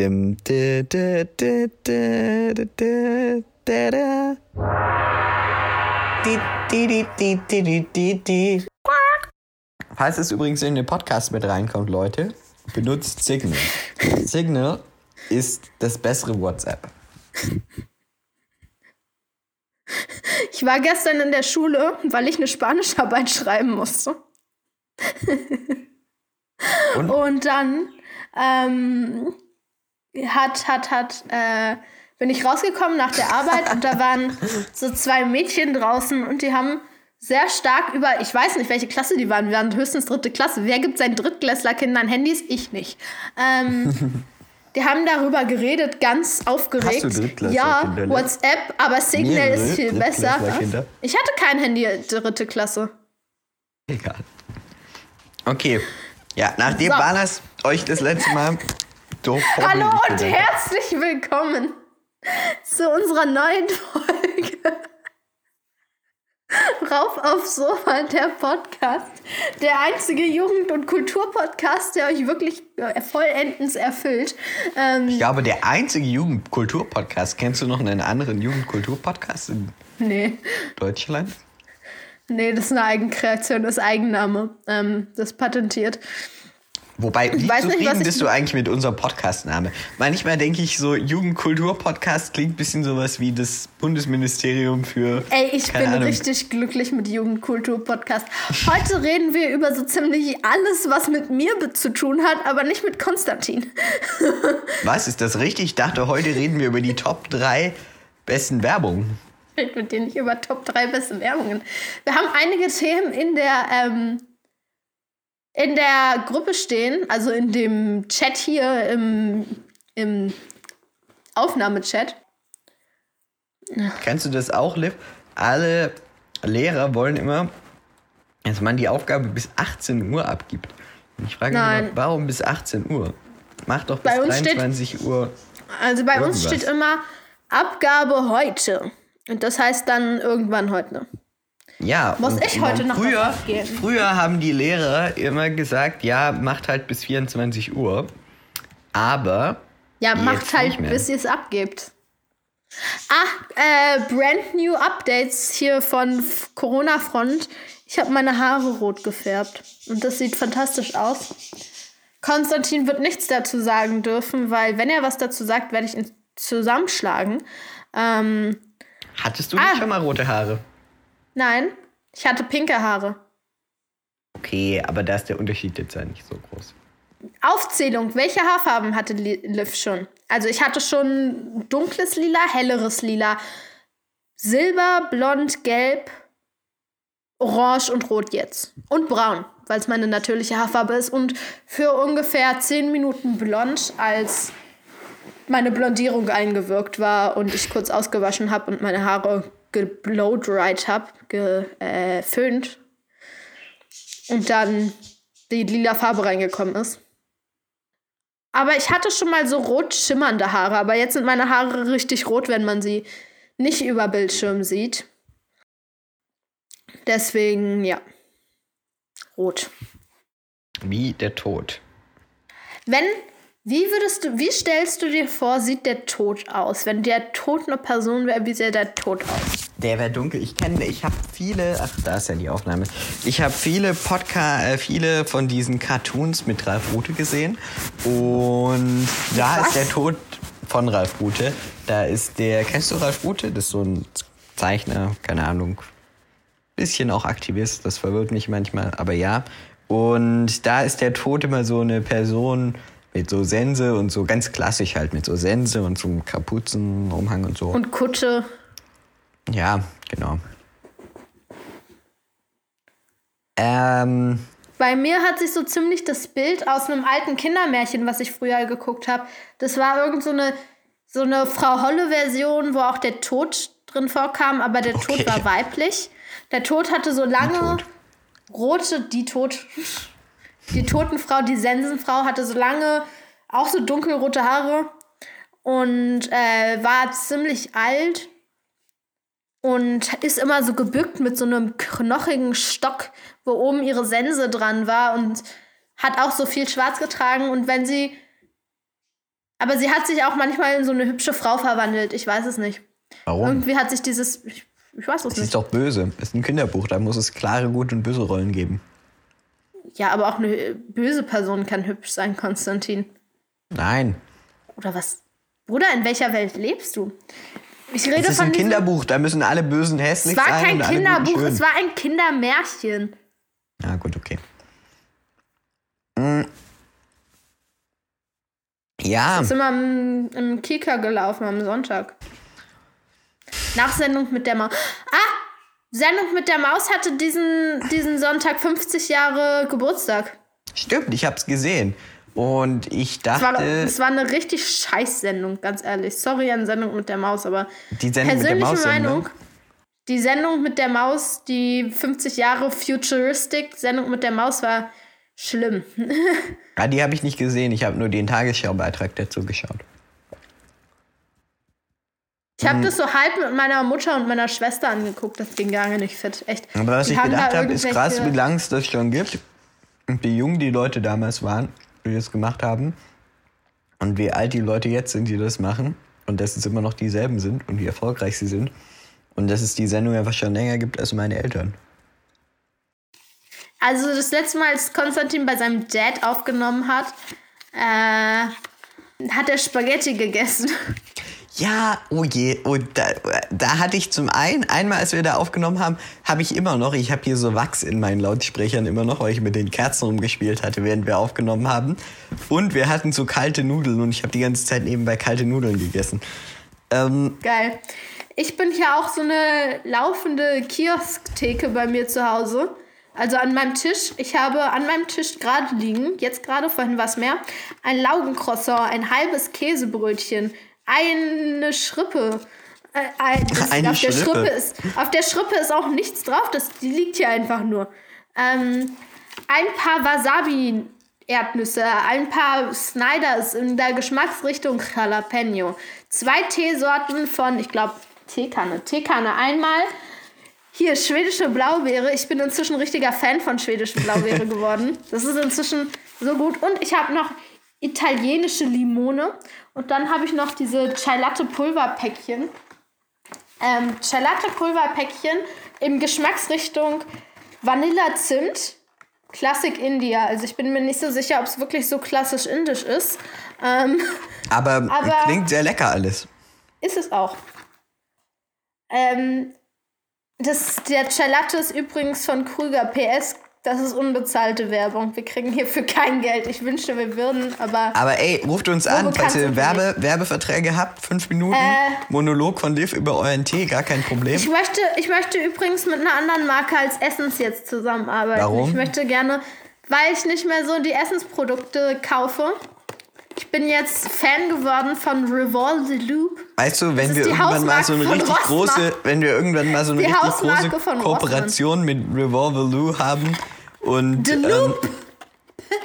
dem. Falls es übrigens in den Podcast mit reinkommt, Leute, benutzt Signal. Signal ist das bessere WhatsApp. Ich war gestern in der Schule, weil ich eine Spanischarbeit schreiben musste. Und, Und dann ähm, hat, hat, hat, äh, bin ich rausgekommen nach der Arbeit und da waren so zwei Mädchen draußen und die haben sehr stark über, ich weiß nicht, welche Klasse die waren, wir waren höchstens dritte Klasse. Wer gibt seinen Drittklässlerkindern Handys? Ich nicht. Ähm, die haben darüber geredet, ganz aufgeregt. Hast du Ja? WhatsApp, aber Signal ist viel besser. Ich hatte kein Handy dritte Klasse. Egal. Okay. Ja, nachdem So. Banas euch das letzte Mal doof Hallo und herzlich willkommen zu unserer neuen Folge. Rauf aufs Sofa, der Podcast. Der einzige Jugend- und Kulturpodcast, der euch wirklich äh, vollendens erfüllt. Ähm, Ich glaube, der einzige Jugendkultur-Podcast. Kennst du noch einen anderen Jugendkultur-Podcast in nee, Deutschland? nee, das ist eine Eigenkreation, das ist Eigenname. Ähm, das patentiert. Wobei, wie nicht, zufrieden was ich- bist du eigentlich mit unserem Podcast-Name? Manchmal denke ich so, Jugendkultur-Podcast klingt ein bisschen sowas wie das Bundesministerium für. Ey, ich bin Ahnung. richtig glücklich mit Jugendkultur-Podcast. Heute reden wir über so ziemlich alles, was mit mir zu tun hat, aber nicht mit Konstantin. Was, ist das richtig? Ich dachte, heute reden wir über die Top 3 besten Werbungen. Reden mit denen nicht über Top 3 beste Werbungen. Wir haben einige Themen in der, ähm, in der Gruppe stehen, also in dem Chat hier, im, im Aufnahmechat. Kennst du das auch, Liv? Alle Lehrer wollen immer, dass man die Aufgabe bis 18 Uhr abgibt. Und ich frage mich Nein. immer, warum bis 18 Uhr? Mach doch bis Bei uns steht- 23 Uhr. Also bei uns Irgendwas. steht immer Abgabe heute. Und das heißt dann irgendwann heute. Ja, Muss ich heute noch früher, früher haben die Lehrer immer gesagt, ja, macht halt bis 24 Uhr. Aber Ja, macht halt, bis ihr es abgebt. Ah, äh, brand new Updates hier von F- Corona-Front. Ich habe meine Haare rot gefärbt. Und das sieht fantastisch aus. Konstantin wird nichts dazu sagen dürfen, weil wenn er was dazu sagt, werde ich ihn zusammenschlagen. Ähm, hattest du Ah. schon mal rote Haare? Nein, ich hatte pinke Haare. Okay, aber da ist der Unterschied jetzt ja nicht so groß. Aufzählung. Welche Haarfarben hatte Li- Liv schon? Also ich hatte schon dunkles Lila, helleres Lila, Silber, Blond, Gelb, Orange und Rot jetzt. Und Braun, weil es meine natürliche Haarfarbe ist. Und für ungefähr 10 Minuten blond, als meine Blondierung eingewirkt war und ich kurz ausgewaschen habe und meine Haare geblowdried habe, geföhnt. Und dann die lila Farbe reingekommen ist. Aber ich hatte schon mal so rot schimmernde Haare, aber jetzt sind meine Haare richtig rot, wenn man sie nicht über Bildschirm sieht. Deswegen, ja. Rot. Wie der Tod. Wenn, wie würdest du, wie stellst du dir vor, sieht der Tod aus? Wenn der Tod eine Person wäre, wie sähe der Tod aus? Der wäre dunkel. Ich kenne, ich habe viele, ach, da ist ja die Aufnahme. Ich habe viele Podcast, äh, viele von diesen Cartoons mit Ralf Rute gesehen. Und da Was? ist der Tod von Ralf Rute. Da ist der, kennst du Ralf Rute? Das ist so ein Zeichner, keine Ahnung. Bisschen auch Aktivist, das verwirrt mich manchmal, aber ja. Und da ist der Tod immer so eine Person mit so Sense und so ganz klassisch halt, mit so Sense und so einem Kapuzenumhang und so. Und Kutsche. Ja, genau. Ähm, Bei mir hat sich so ziemlich das Bild aus einem alten Kindermärchen, was ich früher geguckt habe. Das war irgend so eine, so eine Frau Holle-Version, wo auch der Tod drin vorkam, aber der Okay. Tod war weiblich. Der Tod hatte so lange rote, die Tod, die Totenfrau, die Sensenfrau hatte so lange, auch so dunkelrote Haare und äh, war ziemlich alt und ist immer so gebückt mit so einem knochigen Stock, wo oben ihre Sense dran war und hat auch so viel schwarz getragen und wenn sie Aber sie hat sich auch manchmal in so eine hübsche Frau verwandelt. Ich weiß es nicht. Warum? Irgendwie hat sich dieses. Ich, ich weiß es Das ist nicht. doch böse. Ist ein Kinderbuch, da muss es klare gute und böse Rollen geben. Ja, aber auch eine böse Person kann hübsch sein, Konstantin. Nein. Oder was? Bruder, in welcher Welt lebst du? Ich rede Es ist von ein Kinderbuch, da müssen alle Bösen hässlich Es war sein. kein Kinderbuch, es war ein Kindermärchen. Ja, gut, okay. Mm. Ja, Ist immer im, im Kika gelaufen am Sonntag. Nach Sendung mit der Maus. Ah! Sendung mit der Maus hatte diesen, diesen Sonntag 50 Jahre Geburtstag. stimmt, ich hab's gesehen. Und ich war, dachte, es war eine richtig scheiß Sendung, ganz ehrlich. Sorry an Sendung mit der Maus, aber die Sendung mit der persönliche Maus. Meinung, die Sendung mit der Maus, die 50 Jahre Futuristic Sendung mit der Maus war schlimm. Ja, die habe ich nicht gesehen. Ich habe nur den Tagesschaubeitrag dazu geschaut. Ich habe das so halb mit meiner Mutter und meiner Schwester angeguckt. Das ging gar nicht fit. Echt. Aber was Die ich gedacht da habe, ist krass, wie lange es das schon gibt. Und wie jung die Leute damals waren, die das gemacht haben. Und wie alt die Leute jetzt sind, die das machen. Und dass es immer noch dieselben sind und wie erfolgreich sie sind. Und dass es die Sendung einfach schon länger gibt als meine Eltern. Also das letzte Mal, als Konstantin bei seinem Dad aufgenommen hat, äh, hat er Spaghetti gegessen. Ja, oh je. Und da, da hatte ich zum einen, einmal als wir da aufgenommen haben, habe ich immer noch, ich habe hier so Wachs in meinen Lautsprechern immer noch, weil ich mit den Kerzen rumgespielt hatte, während wir aufgenommen haben. Und wir hatten so kalte Nudeln und ich habe die ganze Zeit nebenbei kalte Nudeln gegessen. Ähm, Geil. Ich bin hier auch so eine laufende Kiosktheke bei mir zu Hause. Also an meinem Tisch. Ich habe an meinem Tisch gerade liegen, jetzt gerade, vorhin was mehr, ein Laugencroissant, ein halbes Käsebrötchen, eine Schrippe. Äh, das, Eine auf, der Schrippe. Schrippe ist, auf der Schrippe ist auch nichts drauf, das, die liegt hier einfach nur. Ähm, ein paar Wasabi. Erdnüsse, ein paar Snyders in der Geschmacksrichtung Jalapeno, zwei Teesorten von, ich glaube, Teekanne. Teekanne einmal. Hier, schwedische Blaubeere. Ich bin inzwischen richtiger Fan von schwedischen Blaubeere geworden. Das ist inzwischen so gut. Und ich habe noch italienische Limone. Und dann habe ich noch diese Chai Latte Pulverpäckchen. Ähm, Chai Latte Pulverpäckchen in Geschmacksrichtung Vanilla Zimt. Classic India. Also ich bin mir nicht so sicher, ob es wirklich so klassisch indisch ist. Ähm, aber, Aber- klingt sehr lecker alles. ist es auch. Ähm, das, der Chai Latte ist übrigens von Krüger PS. Das ist unbezahlte Werbung. Wir kriegen hierfür kein Geld. Ich wünschte, wir würden, aber Aber ey, ruft uns an, falls ihr Werbe, Werbeverträge habt. Fünf Minuten. Äh. Monolog von Liv über euren Tee, gar kein Problem. Ich möchte, ich möchte übrigens mit einer anderen Marke als Essens jetzt zusammenarbeiten. Warum? Ich möchte gerne, weil ich nicht mehr so die Essensprodukte kaufe. Ich bin jetzt Fan geworden von Revolve the Loop. Weißt du, wenn wir irgendwann mal so eine richtig große, wenn wir irgendwann mal so eine Die richtig Hausmarke große Kooperation mit Revolver Lou haben und The ähm, Loop.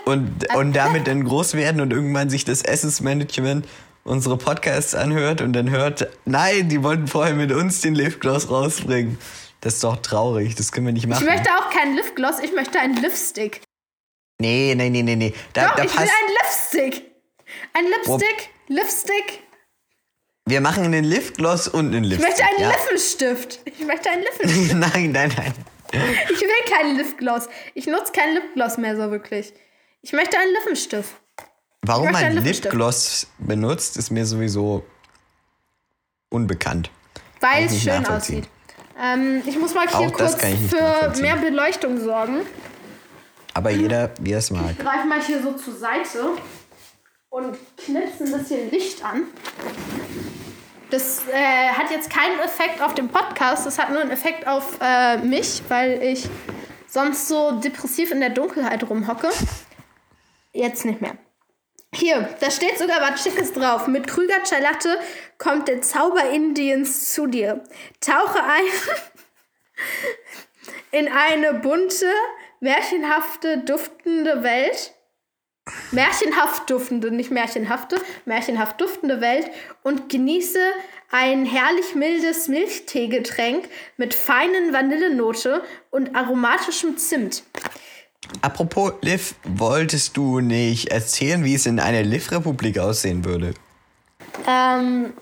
und, und damit dann groß werden und irgendwann sich das Essensmanagement unsere Podcasts anhört und dann hört, nein, die wollten vorher mit uns den Lipgloss rausbringen. Das ist doch traurig, das können wir nicht Ich machen. möchte auch keinen Lipgloss, ich möchte einen Lipstick. nee, nee, nee, nee, nee. Da, Doch, da ich will passt, einen Lipstick. Ein Lipstick, Lipstick. wir machen einen Lipgloss und einen Ich Lipstick. möchte einen ja. Lippenstift. Ich möchte einen Lippenstift. nein, nein, nein. Ich will keinen Lipgloss. Ich nutze keinen Lipgloss mehr so wirklich. Ich möchte einen Lippenstift. Warum Ich man. Lipgloss benutzt, ist mir sowieso unbekannt. Weil ich es nicht schön aussieht. Ähm, ich muss mal hier Auch kurz ich für mehr Beleuchtung sorgen. Aber jeder, wie er es mag. Ich greife mal hier so zur Seite und knipse ein bisschen Licht an. Das äh, hat jetzt keinen Effekt auf den Podcast, das hat nur einen Effekt auf äh, mich, weil ich sonst so depressiv in der Dunkelheit rumhocke. Jetzt nicht mehr. Hier, da steht sogar was Schickes drauf. Mit Krüger Chai Latte kommt der Zauber Indiens zu dir. Tauche ein in eine bunte, märchenhafte, duftende Welt. Märchenhaft duftende, nicht märchenhafte, märchenhaft duftende Welt und genieße ein herrlich mildes Milchteegetränk mit feinen Vanillenote und aromatischem Zimt. Apropos Liv, wolltest du nicht erzählen, wie es in einer Liv-Republik aussehen würde? Ähm,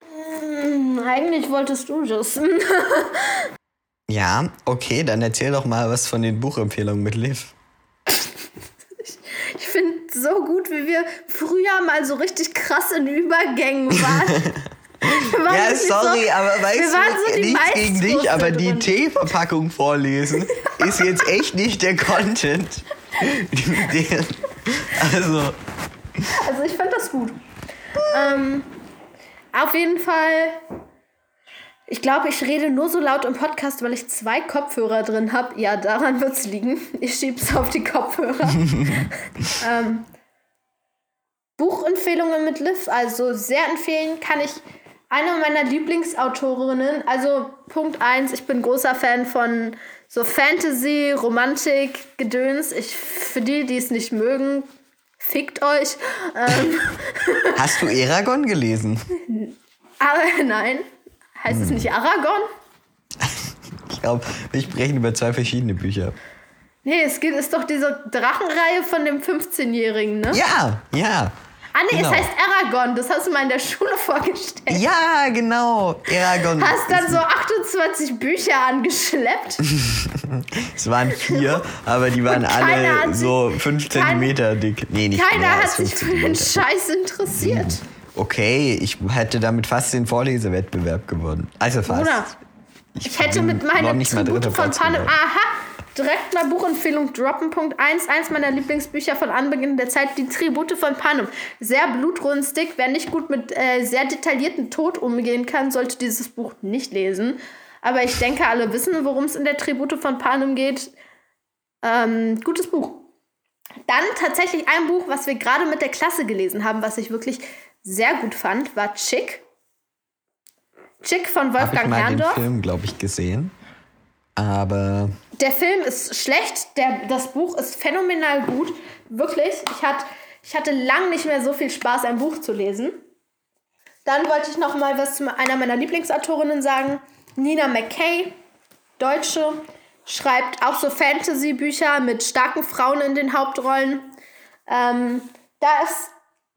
mm, eigentlich wolltest du das. Ja, okay, dann erzähl doch mal was von den Buchempfehlungen mit Liv. So gut, wie wir früher mal so richtig krass in Übergängen waren. Waren Ja, sorry, so, aber weißt du, so nichts gegen dich, aber da die drin. Teeverpackung vorlesen ist jetzt echt nicht der Content. Also, Also ich fand das gut. Ähm, auf jeden Fall. Ich glaube, ich rede nur so laut im Podcast, weil ich zwei Kopfhörer drin habe. Ja, daran wird es liegen. Ich schieb's auf die Kopfhörer. ähm, Buchempfehlungen mit Liv, also sehr empfehlen kann ich eine meiner Lieblingsautorinnen. Also Punkt 1, ich bin großer Fan von so Fantasy, Romantik, Gedöns. Ich, für die, die es nicht mögen, fickt euch. Ähm, hast du Eragon gelesen? aber nein, heißt es nicht Aragon? Ich glaube, wir sprechen über zwei verschiedene Bücher. Nee, es gibt, ist doch diese Drachenreihe von dem 15-Jährigen, ne? Ja, ja. ah, nee, genau. es heißt Aragon. Das hast du mal in der Schule vorgestellt. Ja, genau. Eragon. Hast dann so 28 Bücher angeschleppt. Es waren vier, aber die waren alle sich- so fünf kein- Zentimeter dick. Nee, nicht Keiner mehr hat sich für den. Scheiß interessiert. Okay, ich hätte damit fast den Vorlesewettbewerb gewonnen. Also fast. Bruder, ich hätte bin mit mal Tribute von Panem. Aha! Direkt mal Buchempfehlung droppen. Punkt 1. Eins meiner Lieblingsbücher von Anbeginn der Zeit, die Tribute von Panem. Sehr blutrünstig. Wer nicht gut mit äh, sehr detaillierten Tod umgehen kann, sollte dieses Buch nicht lesen. Aber ich denke, alle wissen, worum es in der Tribute von Panem geht. Ähm, gutes Buch. Dann tatsächlich ein Buch, was wir gerade mit der Klasse gelesen haben, was ich wirklich sehr gut fand, war Chick. Chick von Habe ich Wolfgang mal den Herrndorf. Film, glaube ich, gesehen. Aber Der Film ist schlecht, der, das Buch ist phänomenal gut. Wirklich. Ich, hat, ich hatte lang nicht mehr so viel Spaß, ein Buch zu lesen. Dann wollte ich noch mal was zu einer meiner Lieblingsautorinnen sagen. Nina McKay, Deutsche, schreibt auch so Fantasy-Bücher mit starken Frauen in den Hauptrollen. Ähm, da ist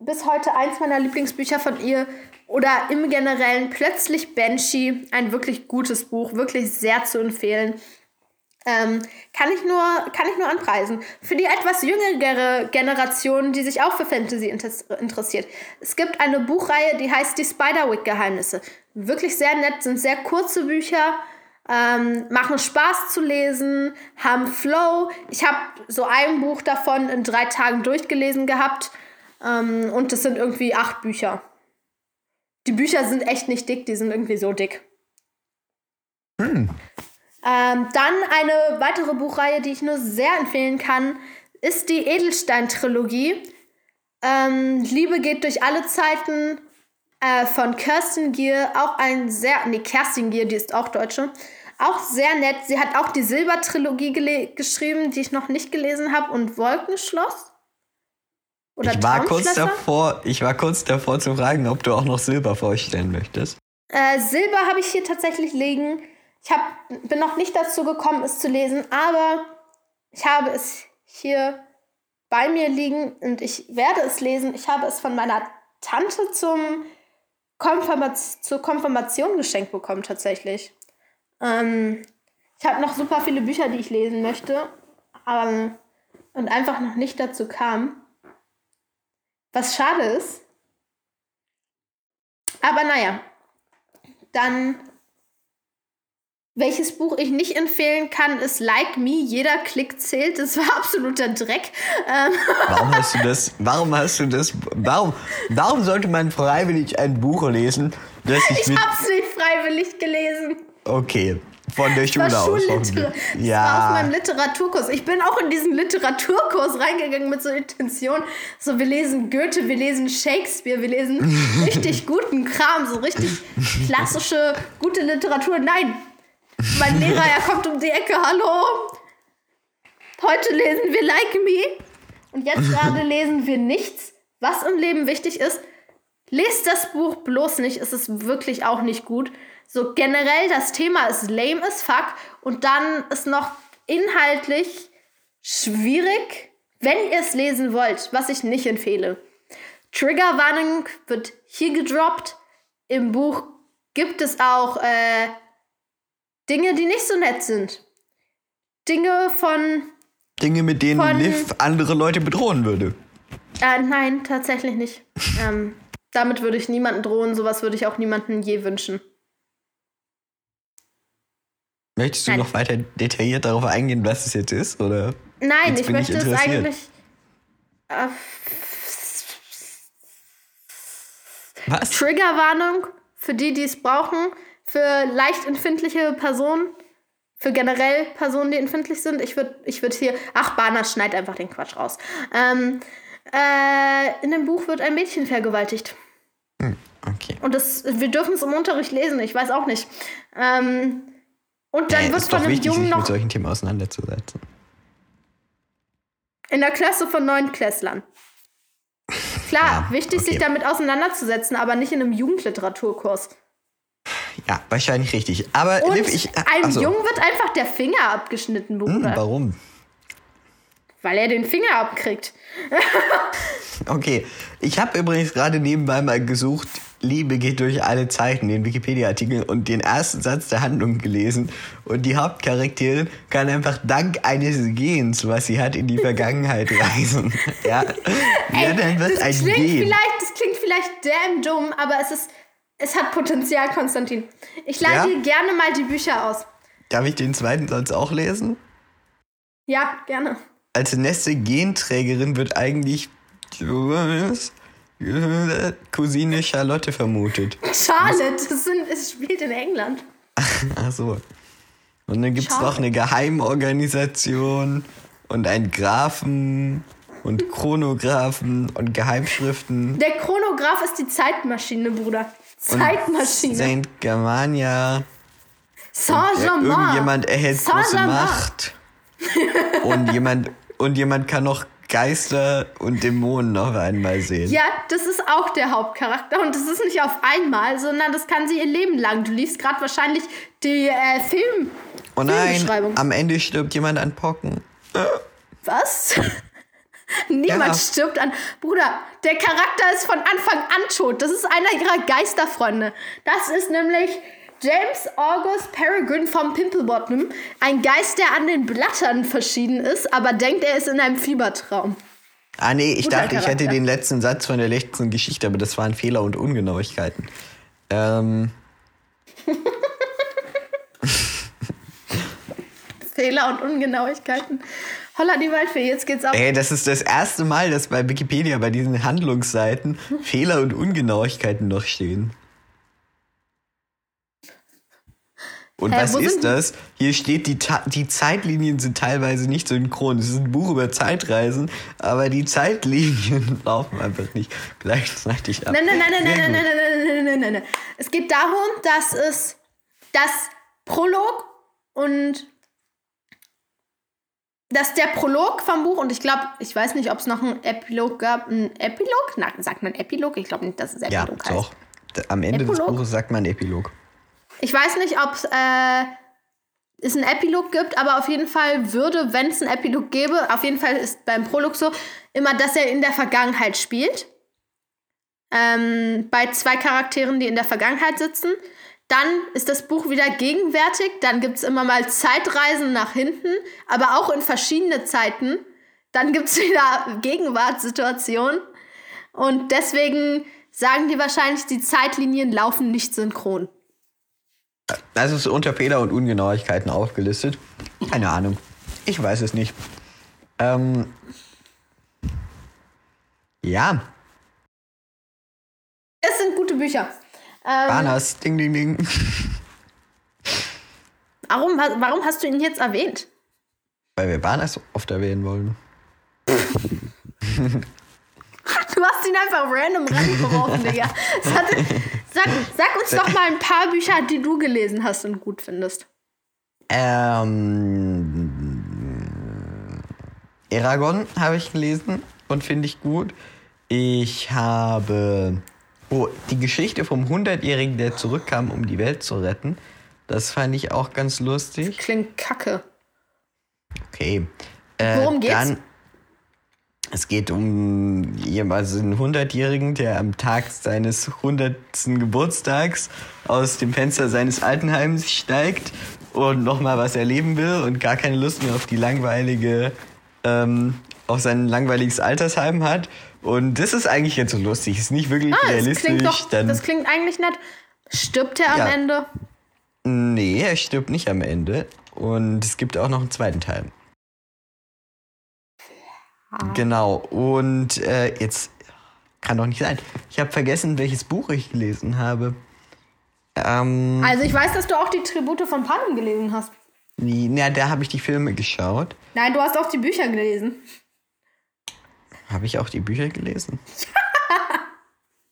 bis heute eins meiner Lieblingsbücher von ihr oder im Generellen plötzlich Banshee, ein wirklich gutes Buch, wirklich sehr zu empfehlen. Ähm, kann, ich nur, kann ich nur anpreisen. Für die etwas jüngere Generation, die sich auch für Fantasy inter- interessiert. Es gibt eine Buchreihe, die heißt Die Spiderwick-Geheimnisse. Wirklich sehr nett, sind sehr kurze Bücher, ähm, machen Spaß zu lesen, haben Flow. Ich habe so ein Buch davon in drei Tagen durchgelesen gehabt. Ähm, und es sind irgendwie acht Bücher. Die Bücher sind echt nicht dick, die sind irgendwie so dick. Ähm, dann eine weitere Buchreihe, die ich nur sehr empfehlen kann, ist die Edelstein-Trilogie. Ähm, Liebe geht durch alle Zeiten äh, von Kirsten Gier. Auch ein sehr, nee, Kerstin Gier, die ist auch Deutsche. Auch sehr nett. Sie hat auch die Silber-Trilogie geschrieben, die ich noch nicht gelesen habe. Und Wolkenschloss? Oder ich war, kurz davor, ich war kurz davor zu fragen, ob du auch noch Silber vorstellen möchtest. Äh, Silber habe ich hier tatsächlich liegen. Ich hab, bin noch nicht dazu gekommen, es zu lesen, aber ich habe es hier bei mir liegen und ich werde es lesen. Ich habe es von meiner Tante zum Konfirmaz zur Konfirmation geschenkt bekommen, tatsächlich. Ähm, ich habe noch super viele Bücher, die ich lesen möchte, aber, und einfach noch nicht dazu kam. Was schade ist. Aber naja, dann welches Buch ich nicht empfehlen kann, ist Like Me. Jeder Klick zählt. Das war absoluter Dreck. Ähm, Warum hast du das? Warum hast du das? Warum, warum sollte man freiwillig ein Buch lesen, das ich, ich hab's nicht freiwillig gelesen. Okay, von der Schule aus. Schulliter. hoffentlich. Das war auf meinem Ja. Literaturkurs. Ich bin auch in diesen Literaturkurs reingegangen mit so Intention. So, wir lesen Goethe, wir lesen Shakespeare, wir lesen richtig guten Kram, so richtig klassische, gute Literatur. Nein, mein Lehrer, er kommt um die Ecke. Hallo. Heute lesen wir Like Me. Und jetzt gerade lesen wir nichts. Was im Leben wichtig ist, lest das Buch bloß nicht. Es ist wirklich auch nicht gut. So generell, das Thema ist lame as fuck. Und dann ist noch inhaltlich schwierig, wenn ihr es lesen wollt, was ich nicht empfehle. Triggerwarnung wird hier gedroppt. Im Buch gibt es auch äh, Dinge, die nicht so nett sind. Dinge von. Dinge, mit denen Von- Liv andere Leute bedrohen würde. Äh, nein, tatsächlich nicht. ähm, damit würde ich niemanden drohen. Sowas würde ich auch niemanden je wünschen. Möchtest du Nein. noch weiter detailliert darauf eingehen, was es jetzt ist? Oder? Nein, ich bin ich möchte es eigentlich. Äh, Was? Triggerwarnung für die, die es brauchen, für leicht empfindliche Personen, für generell Personen, die empfindlich sind. Ich würde ich würd hier. Ach, Bana, schneid einfach den Quatsch raus. Ähm, äh, in dem Buch wird ein Mädchen vergewaltigt. Okay. Und das, wir dürfen es im Unterricht lesen, ich weiß auch nicht. Ähm, und dann Äh, wird ist von einem wichtig, Jungen sich noch mit solchen Themen auseinanderzusetzen. in der Klasse von neun Klässlern. Klar, Ja, wichtig, okay. sich damit auseinanderzusetzen, aber nicht in einem Jugendliteraturkurs. Ja, wahrscheinlich richtig. Aber Und Liv, ich. einem achso. Jungen wird einfach der Finger abgeschnitten, Hm, Bruder. warum? Weil er den Finger abkriegt. Okay. Ich habe übrigens gerade nebenbei mal gesucht, Liebe geht durch alle Zeiten, den Wikipedia-Artikel und den ersten Satz der Handlung gelesen. Und die Hauptcharakterin kann einfach dank eines Gens, was sie hat, in die Vergangenheit reisen. ja. ja, dann wird das ein klingt Gen. vielleicht, das klingt vielleicht damn dumm, aber es ist, es hat Potenzial, Konstantin. Ich leite Ja? dir gerne mal die Bücher aus. Darf ich den zweiten Satz auch lesen? Ja, gerne. Als nächste Genträgerin wird eigentlich Cousine Charlotte vermutet. Charlotte, das sind, es spielt in England. Ach so. Und dann gibt es noch eine Geheimorganisation und einen Graphen und Chronographen und Geheimschriften. Der Chronograph ist die Zeitmaschine, Bruder. Zeitmaschine. Saint Germania. Saint-Germain. Irgendjemand erhält große. Macht. und jemand und jemand kann noch Geister und Dämonen noch einmal sehen. Ja, das ist auch der Hauptcharakter. Und das ist nicht auf einmal, sondern das kann sie ihr Leben lang. Du liest gerade wahrscheinlich die äh, Film. oh nein, am Ende stirbt jemand an Pocken. Was? Niemand Ja. stirbt an. Bruder, der Charakter ist von Anfang an tot. Das ist einer ihrer Geisterfreunde. Das ist nämlich James August Peregrine vom Pimplebottom. Ein Geist, der an den Blattern verschieden ist, aber denkt, er ist in einem Fiebertraum. Ah nee, ich Guter dachte, ich hätte Charakter. den letzten Satz von der letzten Geschichte, aber das waren Fehler und Ungenauigkeiten. Ähm, Fehler und Ungenauigkeiten. Holla die Waldfee, jetzt geht's ab. ey, das ist das erste Mal, dass bei Wikipedia bei diesen Handlungsseiten Fehler und Ungenauigkeiten noch stehen. Und Hä, was ist das? Hier steht, die, Ta die Zeitlinien sind teilweise nicht synchron. Es ist ein Buch über Zeitreisen, aber die Zeitlinien laufen einfach nicht gleichzeitig ab. Nein, nein, nein, nein, nein, nein, nein, nein, nein, nein, nein, nein. Es geht darum, dass es das Prolog und dass der Prolog vom Buch und ich glaube, ich weiß nicht, ob es noch einen Epilog gab. Ein Epilog? Na, sagt man Epilog? Ich glaube nicht, dass es Ja, Epilog heißt. doch. Am Ende Epilog? des Buches sagt man Epilog. Ich weiß nicht, ob äh, es einen Epilog gibt, aber auf jeden Fall würde, wenn es einen Epilog gäbe, auf jeden Fall ist beim Prolog so, immer, dass er in der Vergangenheit spielt. Ähm, bei zwei Charakteren, die in der Vergangenheit sitzen. Dann ist das Buch wieder gegenwärtig. Dann gibt es immer mal Zeitreisen nach hinten, aber auch in verschiedene Zeiten. Dann gibt es wieder Gegenwartssituationen. Und deswegen sagen die wahrscheinlich, die Zeitlinien laufen nicht synchron. Das ist unter Fehler und Ungenauigkeiten aufgelistet. Keine Ahnung. Ich weiß es nicht. Ähm, ja, Es sind gute Bücher. Ähm, Banas, ding, ding, ding. warum, warum hast du ihn jetzt erwähnt? Weil wir Banas oft erwähnen wollen. Du hast ihn einfach random reingeworfen, Digga. Hatte, sag, sag uns doch mal ein paar Bücher, die du gelesen hast und gut findest. Ähm, Eragon habe ich gelesen und finde ich gut. Ich habe oh, die Geschichte vom 100-Jährigen, der zurückkam, um die Welt zu retten. Das fand ich auch ganz lustig. Klingt kacke. Okay. Äh, Worum geht's? Dann, Es geht um jemals einen Hundertjährigen, der am Tag seines hundertsten Geburtstags aus dem Fenster seines Altenheims steigt und nochmal was erleben will und gar keine Lust mehr auf die langweilige, ähm, auf sein langweiliges Altersheim hat. Und das ist eigentlich jetzt so lustig. Ist nicht wirklich Ah, das realistisch. klingt, doch, dann, das klingt eigentlich nett. Stirbt er am Ja. Ende? nee, er stirbt nicht am Ende. Und es gibt auch noch einen zweiten Teil. Genau. Und äh, jetzt kann doch nicht sein. Ich habe vergessen, welches Buch ich gelesen habe. Ähm, Also ich weiß, dass du auch die Tribute von Panem gelesen hast. na, da habe ich die Filme geschaut. Nein, du hast auch die Bücher gelesen. Habe ich auch die Bücher gelesen?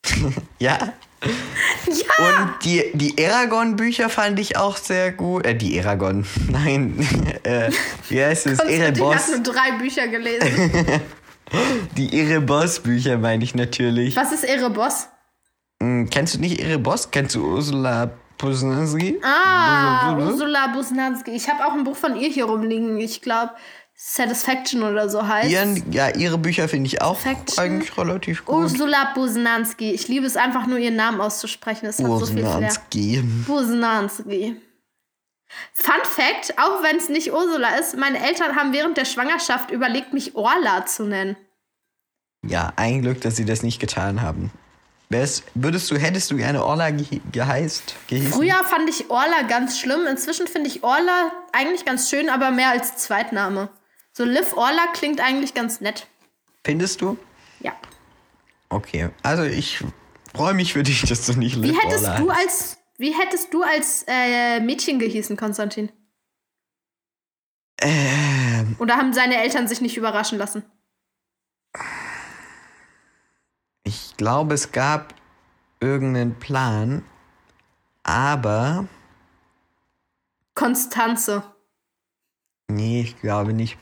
ja. Ja! Und die, die Aragon-Bücher fand ich auch sehr gut. Äh, die Aragon. Nein. äh, wie heißt es? Konstantin hat Erebos. nur drei Bücher gelesen. Die Erebos-Bücher meine ich natürlich. Was ist Erebos? Hm, kennst du nicht Erebos? Kennst du Ursula Posnanski? Ah, Ursula Busnanski. Ich habe auch ein Buch von ihr hier rumliegen. Ich glaube, Satisfaction oder so heißt. Ihren, ja, ihre Bücher finde ich auch eigentlich relativ gut. Ursula Busnanski. Ich liebe es einfach nur, ihren Namen auszusprechen. Es hat so viel. Busnanski. Fun Fact, auch wenn es nicht Ursula ist, meine Eltern haben während der Schwangerschaft überlegt, mich Orla zu nennen. Ja, ein Glück, dass sie das nicht getan haben. Wär's, würdest du, hättest du gerne Orla ge geheißt? Gehießen? Früher fand ich Orla ganz schlimm. Inzwischen finde ich Orla eigentlich ganz schön, aber mehr als Zweitname. So Liv Orla klingt eigentlich ganz nett. Findest du? Ja. Okay, also ich freue mich für dich, dass du nicht Wie Liv hättest Orla du als wie hättest du als äh, Mädchen gehießen, Konstantin? Ähm, Oder haben seine Eltern sich nicht überraschen lassen? ich glaube, es gab irgendeinen Plan, aber Konstanze. nee, ich glaube nicht.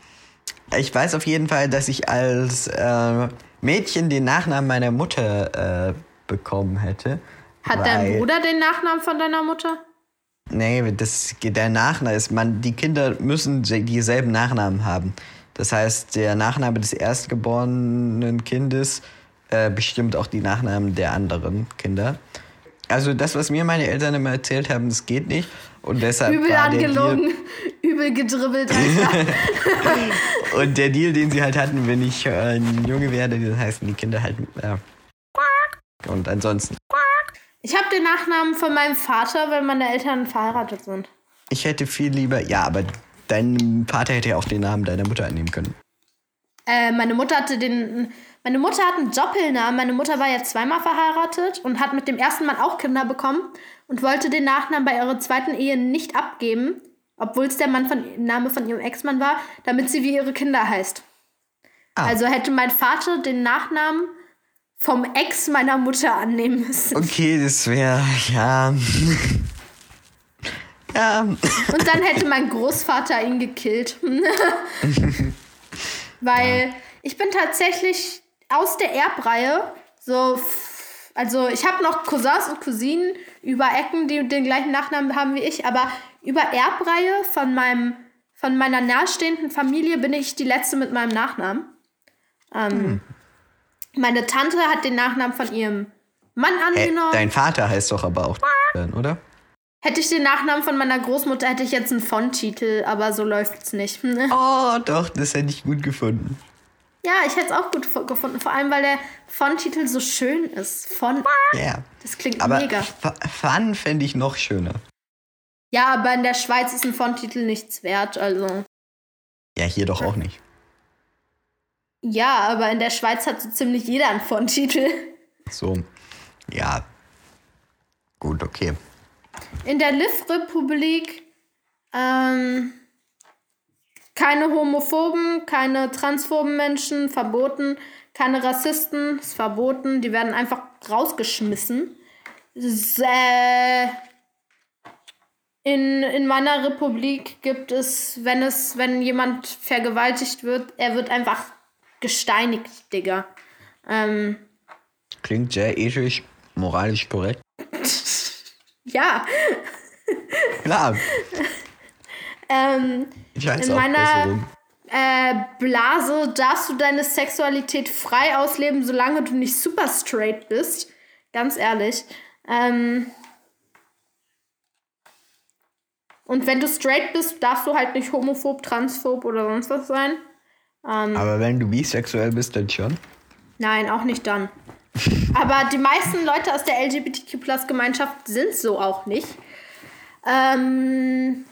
Ich weiß auf jeden Fall, dass ich als äh, Mädchen den Nachnamen meiner Mutter äh, bekommen hätte. Hat dein weil- Bruder den Nachnamen von deiner Mutter? Nee, das, der Nachname ist, man, die Kinder müssen dieselben Nachnamen haben. Das heißt, der Nachname des erstgeborenen Kindes äh, bestimmt auch die Nachnamen der anderen Kinder. Also das, was mir meine Eltern immer erzählt haben, das geht nicht. Und deshalb Übel war angelogen, übel gedribbelt. Und der Deal, den sie halt hatten, wenn ich äh, ein Junge werde, dann heißen die Kinder halt äh, und ansonsten. Ich habe den Nachnamen von meinem Vater, weil meine Eltern verheiratet sind. Ich hätte viel lieber, ja, aber dein Vater hätte ja auch den Namen deiner Mutter annehmen können. Äh, meine Mutter hatte den. Meine Mutter hat einen Doppelnamen. Meine Mutter war ja zweimal verheiratet und hat mit dem ersten Mann auch Kinder bekommen und wollte den Nachnamen bei ihrer zweiten Ehe nicht abgeben, obwohl es der Mann von, Name von ihrem Ex-Mann war, damit sie wie ihre Kinder heißt. Ah. Also hätte mein Vater den Nachnamen vom Ex meiner Mutter annehmen müssen. Okay, das wäre, ja. ja. Und dann hätte mein Großvater ihn gekillt. Weil ich bin tatsächlich aus der Erbreihe so. Also ich habe noch Cousins und Cousinen über Ecken, die den gleichen Nachnamen haben wie ich, aber über Erbreihe von meinem von meiner nahestehenden Familie bin ich die letzte mit meinem Nachnamen. Ähm, Meine Tante hat den Nachnamen von ihrem Mann Äh, angenommen. dein Vater heißt doch aber auch oder? Hätte ich den Nachnamen von meiner Großmutter, hätte ich jetzt einen Font-Titel, aber so läuft's nicht. Oh, doch, das hätte ich gut gefunden. Ja, ich hätte es auch gut gefunden. Vor allem, weil der Font-Titel so schön ist. Font. Ja. Das klingt Aber mega. Fun fände ich noch schöner. Ja, aber in der Schweiz ist ein Font-Titel nichts wert. Also. Ja, hier doch auch nicht. Ja, aber in der Schweiz hat so ziemlich jeder einen Font-Titel. So. Ja. Gut, okay. In der Liv-Republik ähm, keine Homophoben, keine transphoben Menschen, verboten. Keine Rassisten, ist verboten. Die werden einfach rausgeschmissen. S- äh, in, in meiner Republik gibt es, wenn es, wenn jemand vergewaltigt wird, er wird einfach gesteinigt, Digga. Ähm, Klingt sehr ethisch, moralisch korrekt. ja. Klar, Ähm, ich weiß In auch meiner- äh, Blase darfst du deine Sexualität frei ausleben, solange du nicht super straight bist. Ganz ehrlich. Ähm und wenn du straight bist, darfst du halt nicht homophob, transphob oder sonst was sein. Ähm Aber wenn du bisexuell bist, dann schon? Nein, auch nicht dann. Aber die meisten Leute aus der LGBTQ-Plus-Gemeinschaft sind so auch nicht. Ähm,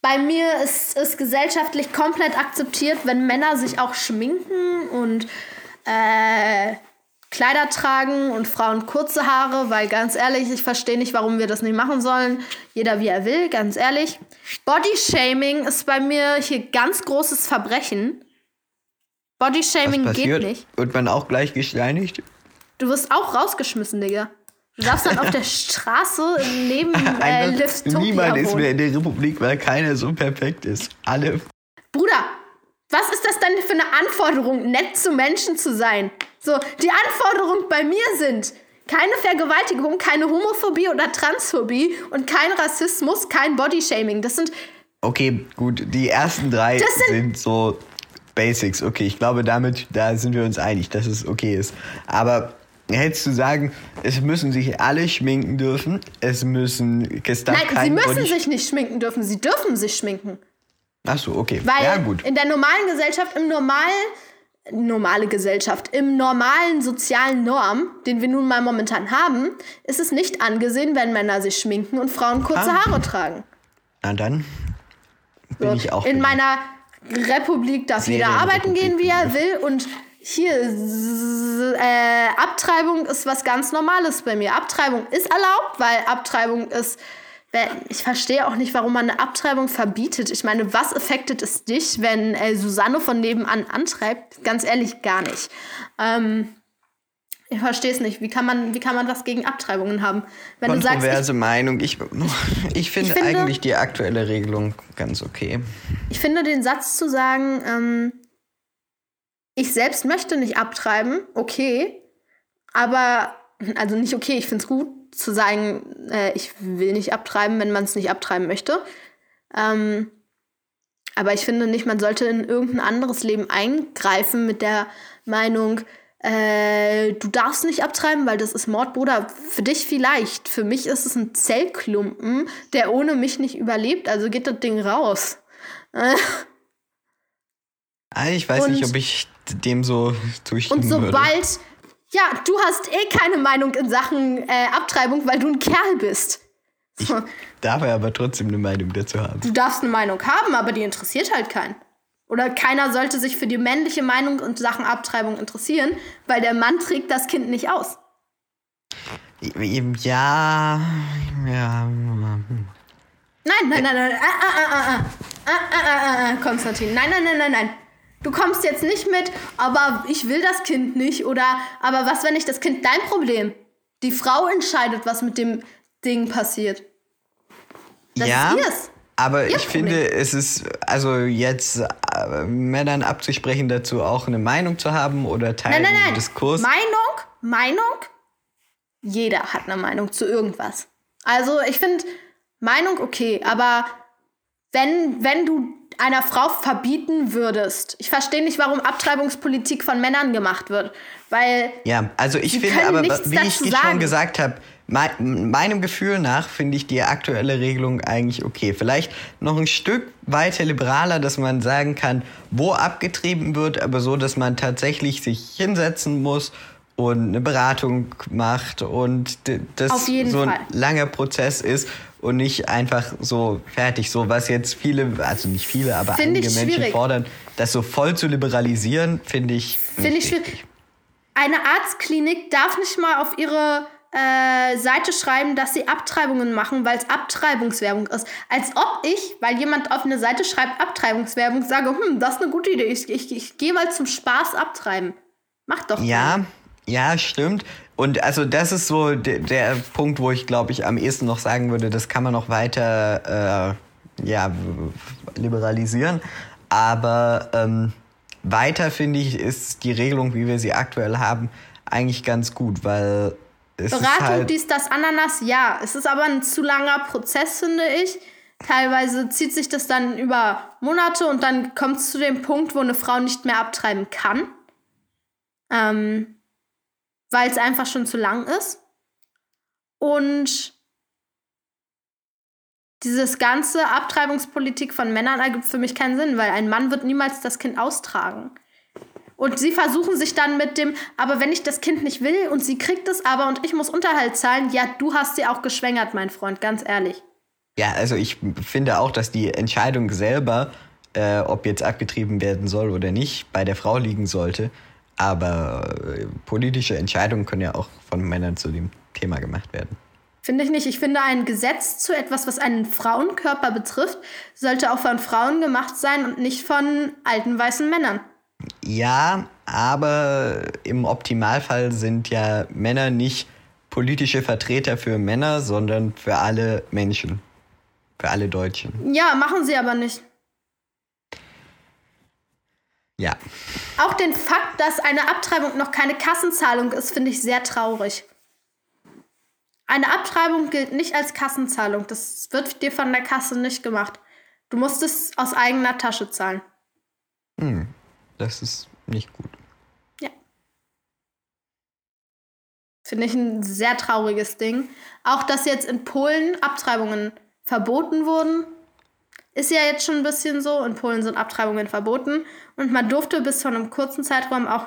bei mir ist es gesellschaftlich komplett akzeptiert, wenn Männer sich auch schminken und äh, Kleider tragen und Frauen kurze Haare, weil ganz ehrlich, ich verstehe nicht, warum wir das nicht machen sollen. Jeder wie er will, ganz ehrlich. Bodyshaming ist bei mir hier ganz großes Verbrechen. Bodyshaming geht nicht. Wird man auch gleich gesteinigt? Du wirst auch rausgeschmissen, Digga. Du darfst dann auf der Straße neben äh, Niemand ist mehr in der Republik, weil keiner so perfekt ist. Alle. Was ist das denn für eine Anforderung, nett zu Menschen zu sein? So, die Anforderungen bei mir sind keine Vergewaltigung, keine Homophobie oder Transphobie und kein Rassismus, kein Bodyshaming. Das sind. Okay, gut, die ersten drei sind, sind so Basics. Okay, ich glaube, damit da sind wir uns einig, dass es okay ist. Aber hättest du sagen, es müssen sich alle schminken dürfen, es müssen Nein, sie müssen sich nicht schminken dürfen, sie dürfen sich schminken. Ach so, okay. Weil ja, gut. in der normalen Gesellschaft, im normalen normale Gesellschaft, im normalen sozialen Norm, den wir nun mal momentan haben, ist es nicht angesehen, wenn Männer sich schminken und Frauen kurze ah. Haare tragen. Na dann bin so, ich auch. In meiner Republik darf jeder arbeiten gehen, wie er will und hier, äh, Abtreibung ist was ganz Normales bei mir. Abtreibung ist erlaubt, weil Abtreibung ist ich verstehe auch nicht, warum man eine Abtreibung verbietet. Ich meine, was affektet es dich, wenn äh, Susanne von nebenan antreibt? Ganz ehrlich, gar nicht. Ähm, ich verstehe es nicht. Wie kann man, wie kann man was gegen Abtreibungen haben? Wenn Kontroverse du sagst, ich, Meinung. Ich, ich, finde ich, finde eigentlich die aktuelle Regelung ganz okay. Ich finde den Satz zu sagen, ähm, ich selbst möchte nicht abtreiben, okay. Aber, also nicht okay, ich finde es gut, zu sagen, äh, ich will nicht abtreiben, wenn man es nicht abtreiben möchte. Ähm, aber ich finde nicht, man sollte in irgendein anderes Leben eingreifen mit der Meinung, äh, du darfst nicht abtreiben, weil das ist Mord, Bruder. Für dich vielleicht. Für mich ist es ein Zellklumpen, der ohne mich nicht überlebt. Also geht das Ding raus. Ah, ich weiß und, nicht, ob ich dem so zustimmen Und sobald, würde. Ja, du hast eh keine Meinung in Sachen äh, Abtreibung, weil du ein Kerl bist. Ich darf aber trotzdem eine Meinung dazu haben. Du darfst eine Meinung haben, aber die interessiert halt keinen. Oder keiner sollte sich für die männliche Meinung in Sachen Abtreibung interessieren, weil der Mann trägt das Kind nicht aus. Ja, ja. Nein, nein, nein, nein. Ah, ah, ah, ah, ah, ah, ah, ah, Konstantin. Nein, nein, nein, nein, nein du kommst jetzt nicht mit, aber ich will das Kind nicht oder aber was, wenn ich das Kind dein Problem? Die Frau entscheidet, was mit dem Ding passiert. Das ja. Aber Ihr ich Problem. finde, es ist, also jetzt äh, Männern abzusprechen, dazu auch eine Meinung zu haben oder Teil nein, nein, nein. Diskurs. Meinung, Meinung, jeder hat eine Meinung zu irgendwas. Also ich finde Meinung okay, aber wenn, wenn du einer Frau verbieten würdest. Ich verstehe nicht, warum Abtreibungspolitik von Männern gemacht wird. Weil. Ja, also ich finde aber, wie ich sagen. schon gesagt habe, mein, meinem Gefühl nach finde ich die aktuelle Regelung eigentlich okay. Vielleicht noch ein Stück weiter liberaler, dass man sagen kann, wo abgetrieben wird, aber so, dass man tatsächlich sich hinsetzen muss und eine Beratung macht und das so ein Fall. langer Prozess ist und nicht einfach so fertig, so was jetzt viele, also nicht viele, aber find einige Menschen schwierig. fordern, das so voll zu liberalisieren, finde ich. Finde ich schwierig. Eine Arztklinik darf nicht mal auf ihre äh, Seite schreiben, dass sie Abtreibungen machen, weil es Abtreibungswerbung ist. Als ob ich, weil jemand auf eine Seite schreibt Abtreibungswerbung, sage, hm, das ist eine gute Idee, ich, ich, ich gehe mal zum Spaß abtreiben. Mach doch. Ja, mal. Ja, stimmt. Und also das ist so der, der Punkt, wo ich glaube ich am ehesten noch sagen würde, das kann man noch weiter äh, ja, liberalisieren. Aber ähm, weiter finde ich, ist die Regelung, wie wir sie aktuell haben, eigentlich ganz gut, weil es Beratung, ist halt dies, das, Ananas, ja. Es ist aber ein zu langer Prozess, finde ich. Teilweise zieht sich das dann über Monate und dann kommt es zu dem Punkt, wo eine Frau nicht mehr abtreiben kann. Ähm, weil es einfach schon zu lang ist. Und dieses ganze Abtreibungspolitik von Männern ergibt für mich keinen Sinn, weil ein Mann wird niemals das Kind austragen. Und sie versuchen sich dann mit dem, aber wenn ich das Kind nicht will und sie kriegt es aber und ich muss Unterhalt zahlen, ja, du hast sie auch geschwängert, mein Freund, ganz ehrlich. Ja, also ich finde auch, dass die Entscheidung selber, äh, ob jetzt abgetrieben werden soll oder nicht, bei der Frau liegen sollte. Aber äh, politische Entscheidungen können ja auch von Männern zu dem Thema gemacht werden. Finde ich nicht. Ich finde, ein Gesetz zu etwas, was einen Frauenkörper betrifft, sollte auch von Frauen gemacht sein und nicht von alten weißen Männern. Ja, aber im Optimalfall sind ja Männer nicht politische Vertreter für Männer, sondern für alle Menschen. Für alle Deutschen. Ja, machen sie aber nicht. Ja. Auch den Fakt, dass eine Abtreibung noch keine Kassenzahlung ist, finde ich sehr traurig. Eine Abtreibung gilt nicht als Kassenzahlung. Das wird dir von der Kasse nicht gemacht. Du musst es aus eigener Tasche zahlen. Hm, das ist nicht gut. Ja. Finde ich ein sehr trauriges Ding. Auch, dass jetzt in Polen Abtreibungen verboten wurden, ist ja jetzt schon ein bisschen so. In Polen sind Abtreibungen verboten. Und man durfte bis zu einem kurzen Zeitraum auch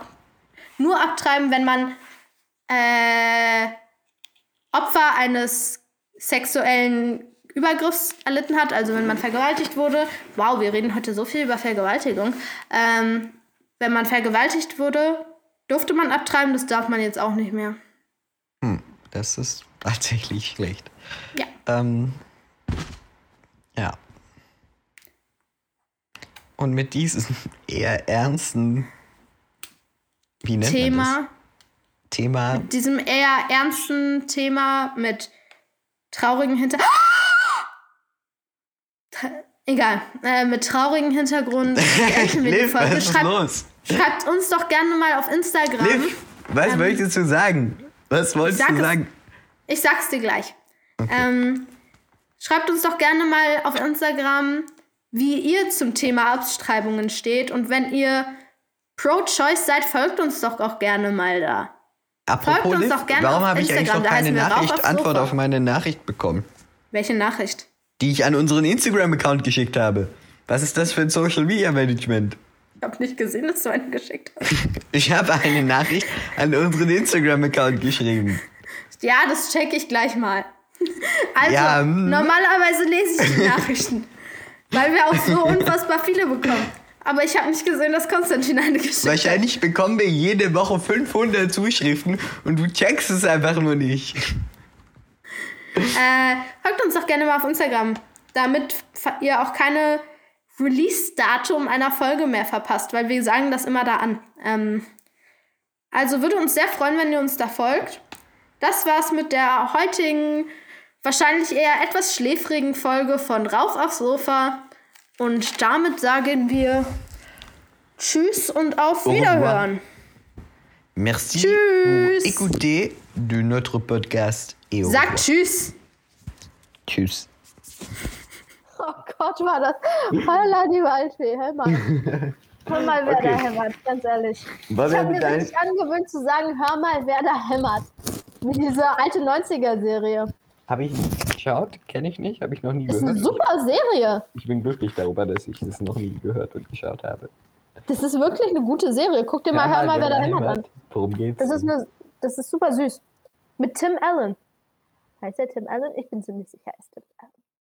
nur abtreiben, wenn man äh, Opfer eines sexuellen Übergriffs erlitten hat, also wenn man vergewaltigt wurde. Wow, wir reden heute so viel über Vergewaltigung. Ähm, wenn man vergewaltigt wurde, durfte man abtreiben, das darf man jetzt auch nicht mehr. Hm, das ist tatsächlich schlecht. Ja. Ähm, ja. Und mit diesem eher ernsten wie nennt Thema, man das? Thema. Mit diesem eher ernsten Thema mit traurigen Hinter... Egal, äh, mit traurigem Hintergrund Liv, was ist Schreibt, los? schreibt uns doch gerne mal auf Instagram. Liv, was Ähm, möchtest du sagen? Was wolltest sag du es. sagen? Ich sag's dir gleich. Ähm, schreibt uns doch gerne mal auf Instagram, wie ihr zum Thema Abtreibungen steht. Und wenn ihr pro-choice seid, folgt uns doch auch gerne mal da. Apropos uns Liv, doch gerne warum auf habe ich eigentlich noch keine Nachricht, aufs Antwort auf meine Nachricht bekommen, Welche Nachricht? die ich an unseren Instagram-Account geschickt habe? Was ist das für ein Social Media Management? Ich habe nicht gesehen, dass du eine geschickt hast. Ich habe eine Nachricht an unseren Instagram-Account geschrieben. Ja, das checke ich gleich mal. Also, Ja, mm. normalerweise lese ich die Nachrichten, weil wir auch so unfassbar viele bekommen. Aber ich habe nicht gesehen, dass Konstantin eine geschickt hat. Wahrscheinlich bekommen wir jede Woche 500 Zuschriften und du checkst es einfach nur nicht. Äh, folgt uns doch gerne mal auf Instagram, damit ihr auch keine Release-Datum einer Folge mehr verpasst, weil wir sagen das immer da an. Ähm, also würde uns sehr freuen, wenn ihr uns da folgt. Das war's mit der heutigen, wahrscheinlich eher etwas schläfrigen Folge von Rauf aufs Sofa. Und damit sagen wir Tschüss und auf. Wiederhören. Merci Tschüss. pour écouter de notre podcast. Et revoir. Tschüss. Tschüss. Oh Gott, war das. Holla, die Waldfee, hör mal. Hör mal, wer Okay. da hämmert, ganz ehrlich. Was Ich habe mir dein- richtig angewöhnt zu sagen, hör mal, wer da hämmert. Wie diese alte 90er-Serie. Habe ich nicht geschaut? Kenne ich nicht? Habe ich noch nie Das ist eine gehört. super Serie. Ich bin glücklich darüber, dass ich es noch nie gehört und geschaut habe. Das ist wirklich eine gute Serie. Guck dir mal, hör mal, wer da hämmert an. Worum geht's? Das ist, eine, das ist super süß. Mit Tim Allen. Heißt der Tim Allen? Ich bin ziemlich sicher, er ist Tim Allen.